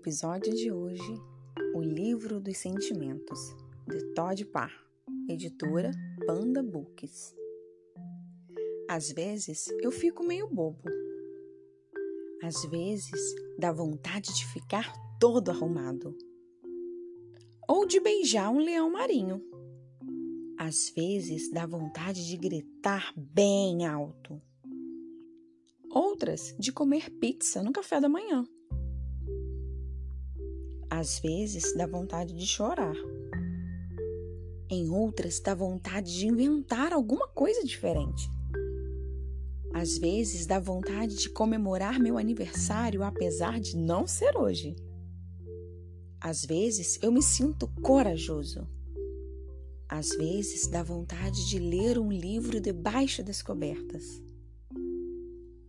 Episódio de hoje: O Livro dos Sentimentos, de Todd Parr, editora Panda Books. Às vezes eu fico meio bobo. Às vezes dá vontade de ficar todo arrumado. Ou de beijar um leão marinho. Às vezes dá vontade de gritar bem alto. Outras de comer pizza no café da manhã. Às vezes dá vontade de chorar. Em outras dá vontade de inventar alguma coisa diferente. Às vezes dá vontade de comemorar meu aniversário apesar de não ser hoje. Às vezes eu me sinto corajoso. Às vezes dá vontade de ler um livro debaixo das cobertas.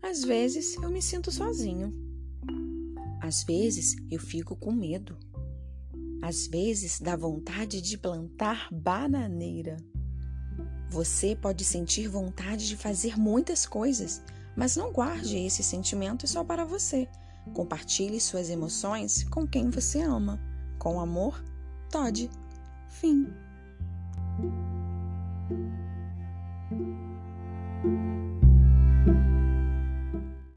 Às vezes eu me sinto sozinho. Às vezes eu fico com medo. Às vezes dá vontade de plantar bananeira. Você pode sentir vontade de fazer muitas coisas, mas não guarde esse sentimento só para você. Compartilhe suas emoções com quem você ama. Com amor, Todd. Fim.